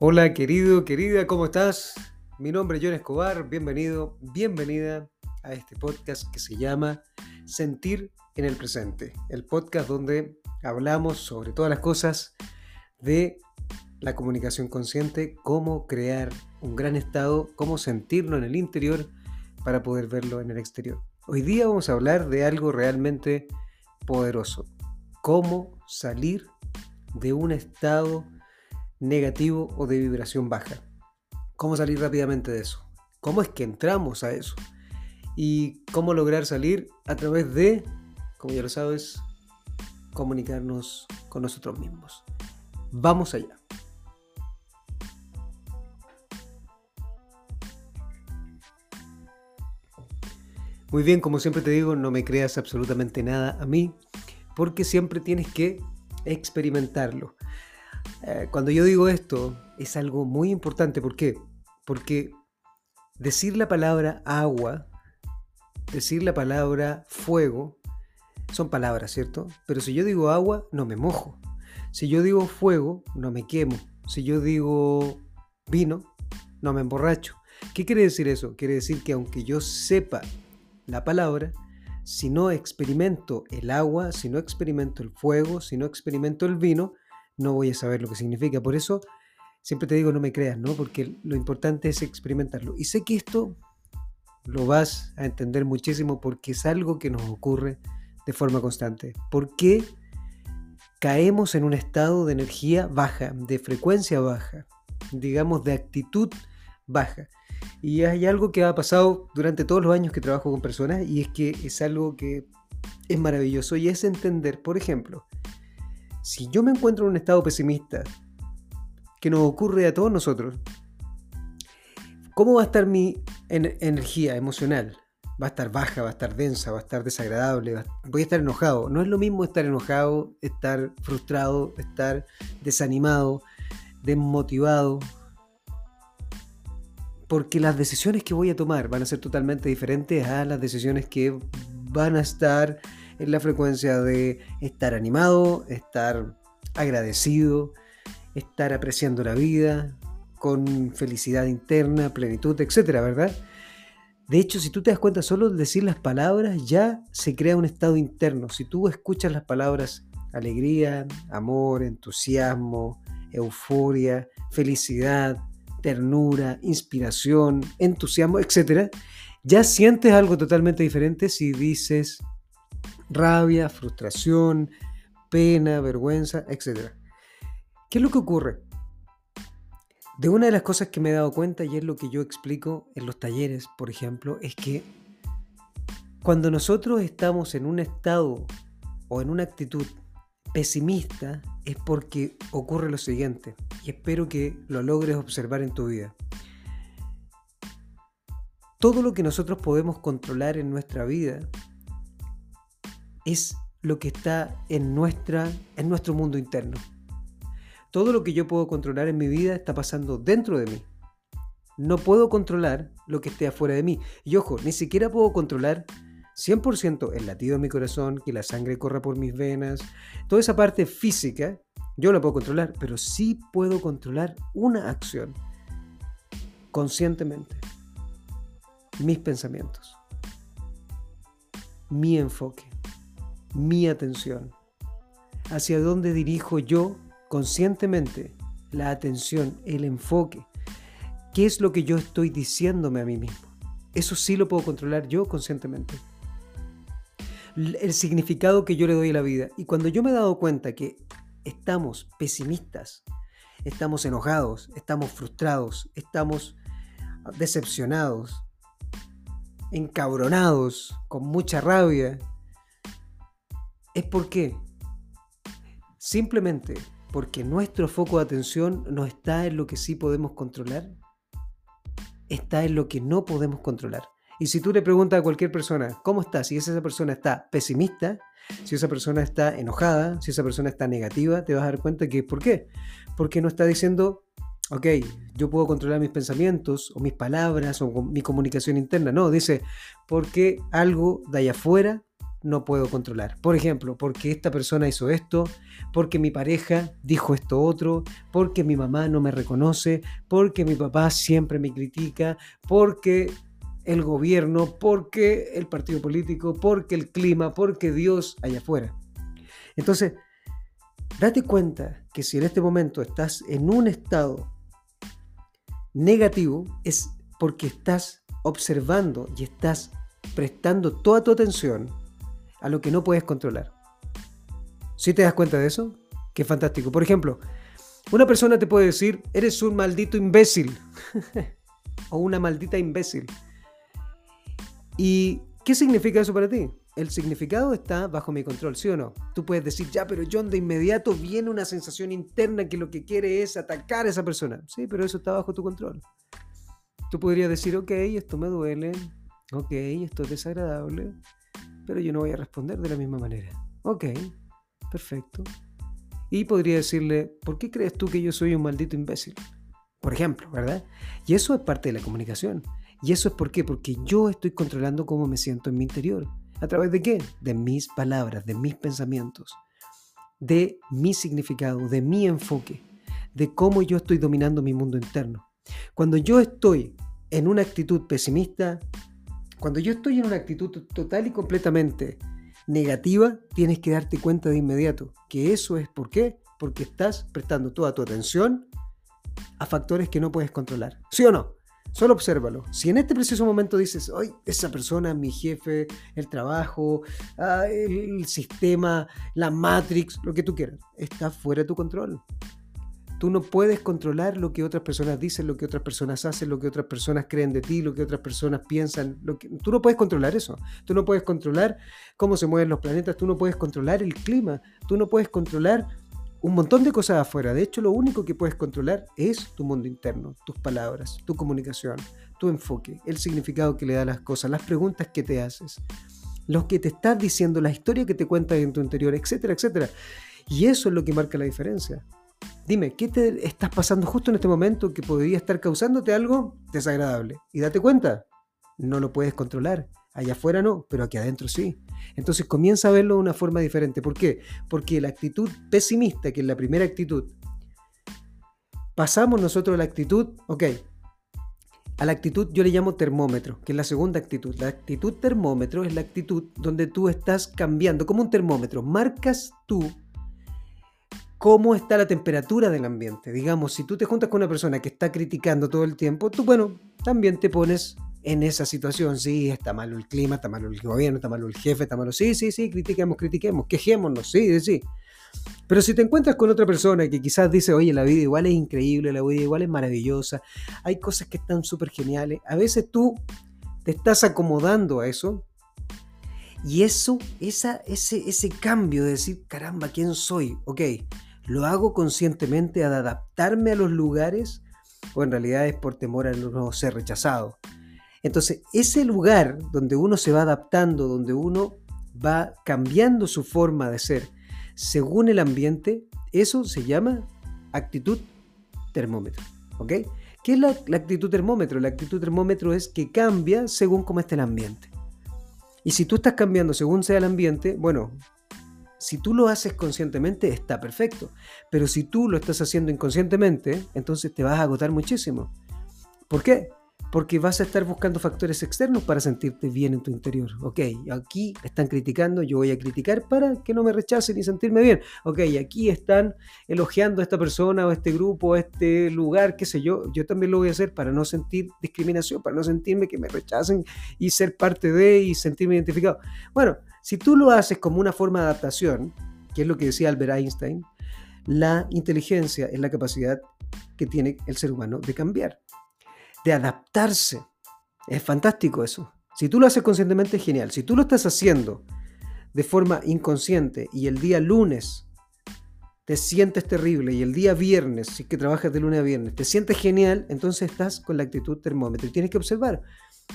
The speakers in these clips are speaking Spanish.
Hola querido, querida, ¿cómo estás? Mi nombre es John Escobar, bienvenido, bienvenida a este podcast que se llama Sentir en el Presente, el podcast donde hablamos sobre todas las cosas de la comunicación consciente, cómo crear un gran estado, cómo sentirlo en el interior para poder verlo en el exterior. Hoy día vamos a hablar de algo realmente poderoso, cómo salir de un estado negativo o de vibración baja. ¿Cómo salir rápidamente de eso? ¿Cómo es que entramos a eso? Y cómo lograr salir a través de, como ya lo sabes, comunicarnos con nosotros mismos. Vamos allá. Muy bien, como siempre te digo, no me creas absolutamente nada a mí, porque siempre tienes que experimentarlo. Eh, cuando yo digo esto, es algo muy importante. ¿Por qué? Porque decir la palabra agua, decir la palabra fuego, son palabras, ¿cierto? Pero si yo digo agua, no me mojo. Si yo digo fuego, no me quemo. Si yo digo vino, no me emborracho. ¿Qué quiere decir eso? Quiere decir que aunque yo sepa la palabra, si no experimento el agua, si no experimento el fuego, si no experimento el vino, no voy a saber lo que significa. Por eso siempre te digo no me creas, ¿no? Porque lo importante es experimentarlo. Y sé que esto lo vas a entender muchísimo porque es algo que nos ocurre de forma constante. ¿Por qué caemos en un estado de energía baja, de frecuencia baja, digamos de actitud baja? Y hay algo que ha pasado durante todos los años que trabajo con personas y es que es algo que es maravilloso y es entender, por ejemplo, si yo me encuentro en un estado pesimista, que nos ocurre a todos nosotros, ¿cómo va a estar mi energía emocional? Va a estar baja, va a estar densa, va a estar desagradable, voy a estar enojado. No es lo mismo estar enojado, estar frustrado, estar desanimado, desmotivado, porque las decisiones que voy a tomar van a ser totalmente diferentes a las decisiones que van a estar en la frecuencia de estar animado, estar agradecido, estar apreciando la vida, con felicidad interna, plenitud, etcétera, ¿verdad? De hecho, si tú te das cuenta, solo decir las palabras ya se crea un estado interno. Si tú escuchas las palabras alegría, amor, entusiasmo, euforia, felicidad, ternura, inspiración, entusiasmo, etcétera, ya sientes algo totalmente diferente si dices rabia, frustración, pena, vergüenza, etc. ¿Qué es lo que ocurre? De una de las cosas que me he dado cuenta, y es lo que yo explico en los talleres, por ejemplo, es que cuando nosotros estamos en un estado o en una actitud pesimista, es porque ocurre lo siguiente, y espero que lo logres observar en tu vida. Todo lo que nosotros podemos controlar en nuestra vida es lo que está en, nuestra, en nuestro mundo interno. Todo lo que yo puedo controlar en mi vida está pasando dentro de mí. No puedo controlar lo que esté afuera de mí. Y ojo, ni siquiera puedo controlar 100% el latido de mi corazón, que la sangre corra por mis venas. Toda esa parte física, yo la puedo controlar, pero sí puedo controlar una acción conscientemente. Mis pensamientos. Mi enfoque mi atención? ¿Hacia dónde dirijo yo conscientemente la atención, el enfoque? ¿Qué es lo que yo estoy diciéndome a mí mismo? Eso sí lo puedo controlar yo conscientemente. El significado que yo le doy a la vida. Y cuando yo me he dado cuenta que estamos pesimistas, estamos enojados, estamos frustrados, estamos decepcionados, encabronados, con mucha rabia, es porque simplemente porque nuestro foco de atención no está en lo que sí podemos controlar, está en lo que no podemos controlar. Y si tú le preguntas a cualquier persona, ¿cómo está? Si esa persona está pesimista, si esa persona está enojada, si esa persona está negativa, te vas a dar cuenta que ¿por qué? Porque no está diciendo, ok, yo puedo controlar mis pensamientos o mis palabras o mi comunicación interna. No, dice, porque algo de allá afuera no puedo controlar. Por ejemplo, porque esta persona hizo esto, porque mi pareja dijo esto otro, porque mi mamá no me reconoce, porque mi papá siempre me critica, porque el gobierno, porque el partido político, porque el clima, porque Dios allá afuera. Entonces, date cuenta que si en este momento estás en un estado negativo, es porque estás observando y estás prestando toda tu atención a lo que no puedes controlar. ¿Sí te das cuenta de eso? Qué fantástico. Por ejemplo, una persona te puede decir, eres un maldito imbécil o una maldita imbécil. ¿Y qué significa eso para ti? El significado está bajo mi control, ¿sí o no? Tú puedes decir, ya, pero John, de inmediato viene una sensación interna que lo que quiere es atacar a esa persona. Sí, pero eso está bajo tu control. Tú podrías decir, ok, esto me duele, ok, esto es desagradable, pero yo no voy a responder de la misma manera. Ok, perfecto. Y podría decirle, ¿por qué crees tú que yo soy un maldito imbécil? Por ejemplo, ¿verdad? Y eso es parte de la comunicación. ¿Y eso es por qué? Porque yo estoy controlando cómo me siento en mi interior. ¿A través de qué? De mis palabras, de mis pensamientos, de mi significado, de mi enfoque, de cómo yo estoy dominando mi mundo interno. Cuando yo estoy en una actitud pesimista, cuando yo estoy en una actitud total y completamente negativa, tienes que darte cuenta de inmediato que eso es por qué, porque estás prestando toda tu atención a factores que no puedes controlar. ¿Sí o no? Solo obsérvalo. Si en este preciso momento dices, hoy esa persona, mi jefe, el trabajo, ah, el sistema, la Matrix, lo que tú quieras, está fuera de tu control. Tú no puedes controlar lo que otras personas dicen, lo que otras personas hacen, lo que otras personas creen de ti, lo que otras personas piensan. Lo que... Tú no puedes controlar eso. Tú no puedes controlar cómo se mueven los planetas, tú no puedes controlar el clima, tú no puedes controlar un montón de cosas afuera. De hecho, lo único que puedes controlar es tu mundo interno, tus palabras, tu comunicación, tu enfoque, el significado que le da a las cosas, las preguntas que te haces, lo que te estás diciendo, la historia que te cuentas en tu interior, etcétera, etcétera. Y eso es lo que marca la diferencia. Dime, ¿qué te estás pasando justo en este momento que podría estar causándote algo desagradable? Y date cuenta, no lo puedes controlar. Allá afuera no, pero aquí adentro sí. Entonces comienza a verlo de una forma diferente. ¿Por qué? Porque la actitud pesimista, que es la primera actitud, pasamos nosotros a la actitud, ok, a la actitud yo le llamo termómetro, que es la segunda actitud. La actitud termómetro es la actitud donde tú estás cambiando, como un termómetro, marcas tú cómo está la temperatura del ambiente. Digamos, si tú te juntas con una persona que está criticando todo el tiempo, tú, bueno, también te pones en esa situación. Sí, está malo el clima, está malo el gobierno, está malo el jefe, está malo. Sí, sí, sí, critiquemos, critiquemos, quejémonos, sí, sí. Pero si te encuentras con otra persona que quizás dice, oye, la vida igual es increíble, la vida igual es maravillosa, hay cosas que están súper geniales, a veces tú te estás acomodando a eso y eso, esa, ese, ese cambio de decir, caramba, ¿quién soy? Ok, ¿Lo hago conscientemente al adaptarme a los lugares o en realidad es por temor a no ser rechazado? Entonces, ese lugar donde uno se va adaptando, donde uno va cambiando su forma de ser según el ambiente, eso se llama actitud termómetro. ¿Ok? ¿Qué es la, actitud termómetro? La actitud termómetro es que cambia según cómo esté el ambiente. Y si tú estás cambiando según sea el ambiente, bueno, si tú lo haces conscientemente, está perfecto. Pero si tú lo estás haciendo inconscientemente, entonces te vas a agotar muchísimo. ¿Por qué? Porque vas a estar buscando factores externos para sentirte bien en tu interior. Ok, aquí están criticando, yo voy a criticar para que no me rechacen y sentirme bien. Ok, aquí están elogiando a esta persona o a este grupo, a este lugar, qué sé yo. Yo también lo voy a hacer para no sentir discriminación, para no sentirme que me rechacen y ser parte de y sentirme identificado. Bueno, si tú lo haces como una forma de adaptación, que es lo que decía Albert Einstein, la inteligencia es la capacidad que tiene el ser humano de cambiar, de adaptarse. Es fantástico eso. Si tú lo haces conscientemente es genial. Si tú lo estás haciendo de forma inconsciente y el día lunes te sientes terrible y el día viernes, si que trabajas de lunes a viernes, te sientes genial, entonces estás con la actitud termómetro y tienes que observar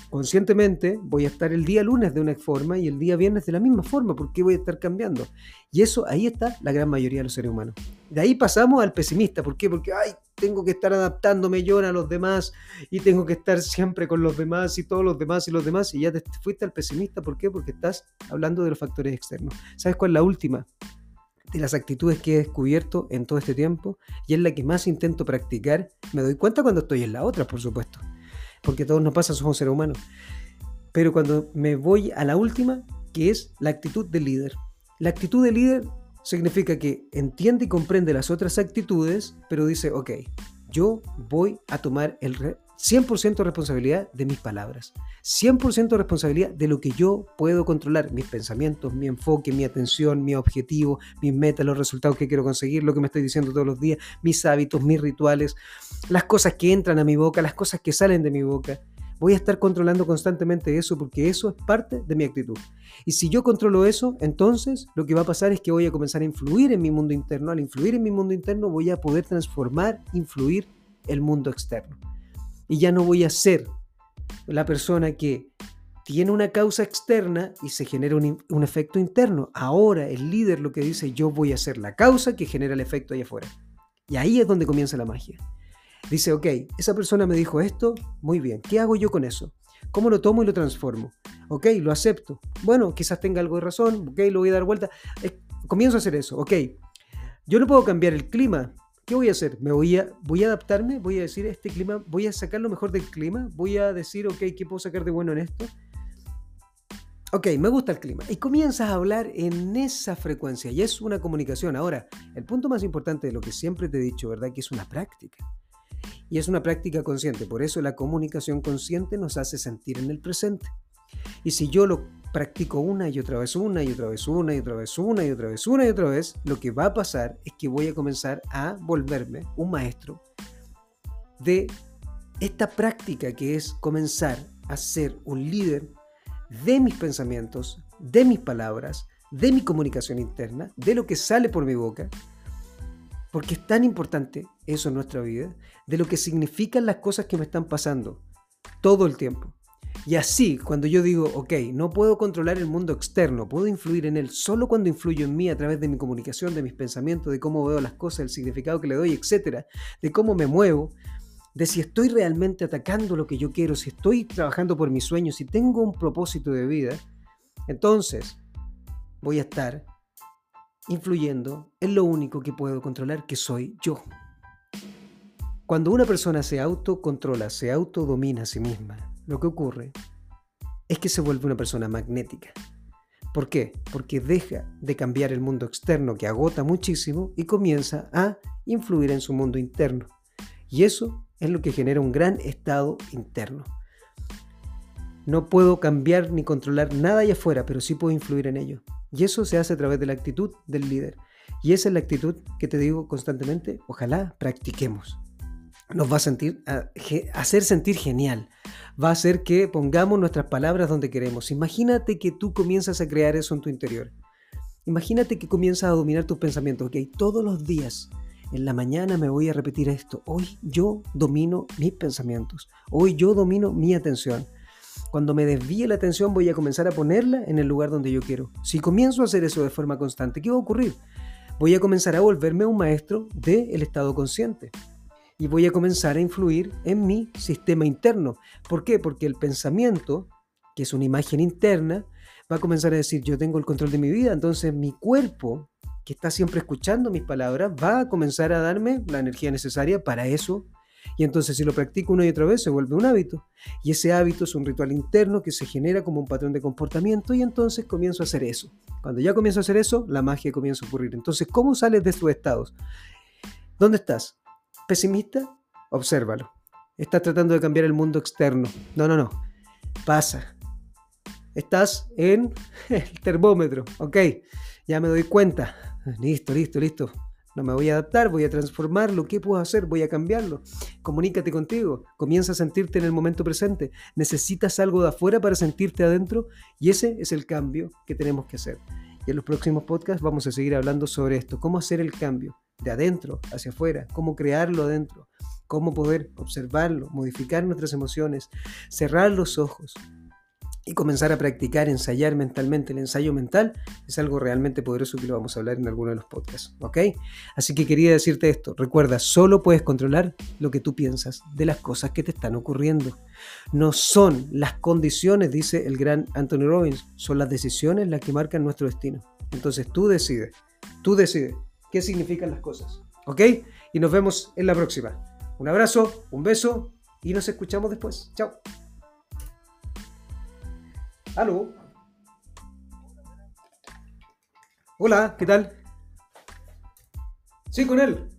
conscientemente voy a estar el día lunes de una forma y el día viernes de la misma forma, porque voy a estar cambiando. Y eso ahí está la gran mayoría de los seres humanos. De ahí pasamos al pesimista, ¿por qué? Porque, ay, tengo que estar adaptándome yo a los demás y tengo que estar siempre con los demás y todos los demás y los demás y ya te fuiste al pesimista. ¿Por qué? Porque estás hablando de los factores externos. ¿Sabes cuál es la última? de las actitudes que he descubierto en todo este tiempo y es la que más intento practicar. Me doy cuenta cuando estoy en la otra, por supuesto, porque todos nos pasa, somos seres humanos. Pero cuando me voy a la última, que es la actitud del líder. La actitud del líder significa que entiende y comprende las otras actitudes, pero dice, ok, yo voy a tomar el 100% responsabilidad de mis palabras, 100% responsabilidad de lo que yo puedo controlar, mis pensamientos, mi enfoque, mi atención, mi objetivo, mis metas, los resultados que quiero conseguir, lo que me estoy diciendo todos los días, mis hábitos, mis rituales, las cosas que entran a mi boca, las cosas que salen de mi boca. Voy a estar controlando constantemente eso porque eso es parte de mi actitud. Y si yo controlo eso, entonces lo que va a pasar es que voy a comenzar a influir en mi mundo interno. Al influir en mi mundo interno voy a poder transformar, influir el mundo externo. Y ya no voy a ser la persona que tiene una causa externa y se genera un, efecto interno. Ahora el líder lo que dice, yo voy a ser la causa que genera el efecto allá afuera. Y ahí es donde comienza la magia. Dice, ok, esa persona me dijo esto, muy bien, ¿qué hago yo con eso? ¿Cómo lo tomo y lo transformo? Ok, lo acepto. Bueno, quizás tenga algo de razón, ok, lo voy a dar vuelta. comienzo a hacer eso, ok. Yo no puedo cambiar el clima. ¿Qué voy a hacer? ¿Me voy a, voy a adaptarme? ¿Voy a decir este clima? ¿Voy a sacar lo mejor del clima? ¿Voy a decir, ok, qué puedo sacar de bueno en esto? Ok, me gusta el clima. Y comienzas a hablar en esa frecuencia y es una comunicación. Ahora, el punto más importante de lo que siempre te he dicho, ¿verdad? Que es una práctica. Y es una práctica consciente, por eso la comunicación consciente nos hace sentir en el presente. Y si yo lo practico una y otra vez, una y otra vez, una y otra vez, una y otra vez, una y otra vez, lo que va a pasar es que voy a comenzar a volverme un maestro de esta práctica que es comenzar a ser un líder de mis pensamientos, de mis palabras, de mi comunicación interna, de lo que sale por mi boca, porque es tan importante eso en nuestra vida, de lo que significan las cosas que me están pasando todo el tiempo. Y así, cuando yo digo, ok, no puedo controlar el mundo externo, puedo influir en él solo cuando influyo en mí a través de mi comunicación, de mis pensamientos, de cómo veo las cosas, el significado que le doy, etcétera, de cómo me muevo, de si estoy realmente atacando lo que yo quiero, si estoy trabajando por mis sueños, si tengo un propósito de vida, entonces voy a estar influyendo en lo único que puedo controlar, que soy yo. Cuando una persona se autocontrola, se autodomina a sí misma, lo que ocurre es que se vuelve una persona magnética. ¿Por qué? Porque deja de cambiar el mundo externo que agota muchísimo y comienza a influir en su mundo interno. Y eso es lo que genera un gran estado interno. No puedo cambiar ni controlar nada allá afuera, pero sí puedo influir en ello. Y eso se hace a través de la actitud del líder. Y esa es la actitud que te digo constantemente, ojalá practiquemos. Nos va a, sentir, a, hacer sentir genial. Va a hacer que pongamos nuestras palabras donde queremos. Imagínate que tú comienzas a crear eso en tu interior. Imagínate que comienzas a dominar tus pensamientos. Ok, todos los días en la mañana me voy a repetir esto. Hoy yo domino mis pensamientos. Hoy yo domino mi atención. Cuando me desvíe la atención voy a comenzar a ponerla en el lugar donde yo quiero. Si comienzo a hacer eso de forma constante, ¿qué va a ocurrir? Voy a comenzar a volverme un maestro del estado consciente. Y voy a comenzar a influir en mi sistema interno. ¿Por qué? Porque el pensamiento, que es una imagen interna, va a comenzar a decir, yo tengo el control de mi vida, entonces mi cuerpo, que está siempre escuchando mis palabras, va a comenzar a darme la energía necesaria para eso y entonces si lo practico una y otra vez se vuelve un hábito. Y ese hábito es un ritual interno que se genera como un patrón de comportamiento y entonces comienzo a hacer eso. Cuando ya comienzo a hacer eso, la magia comienza a ocurrir. Entonces, ¿cómo sales de estos estados? ¿Dónde estás? ¿Pesimista? Obsérvalo. Estás tratando de cambiar el mundo externo. No, no, no. Pasa. Estás en el termómetro. Ok, ya me doy cuenta. Listo, listo, listo. No me voy a adaptar, voy a transformarlo. ¿Qué puedo hacer? Voy a cambiarlo. Comunícate contigo. Comienza a sentirte en el momento presente. Necesitas algo de afuera para sentirte adentro y ese es el cambio que tenemos que hacer. Y en los próximos podcasts vamos a seguir hablando sobre esto. Cómo hacer el cambio de adentro hacia afuera. Cómo crearlo adentro. Cómo poder observarlo, modificar nuestras emociones, cerrar los ojos y comenzar a practicar, ensayar mentalmente el ensayo mental es algo realmente poderoso que lo vamos a hablar en alguno de los podcasts, ¿ok? Así que quería decirte esto, recuerda, solo puedes controlar lo que tú piensas de las cosas que te están ocurriendo. No son las condiciones, dice el gran Anthony Robbins, son las decisiones las que marcan nuestro destino. Entonces tú decides, tú decides qué significan las cosas, ¿ok? Y nos vemos en la próxima. Un abrazo, un beso y nos escuchamos después. Chao. ¿Aló? Hola, ¿qué tal? Sí, con él.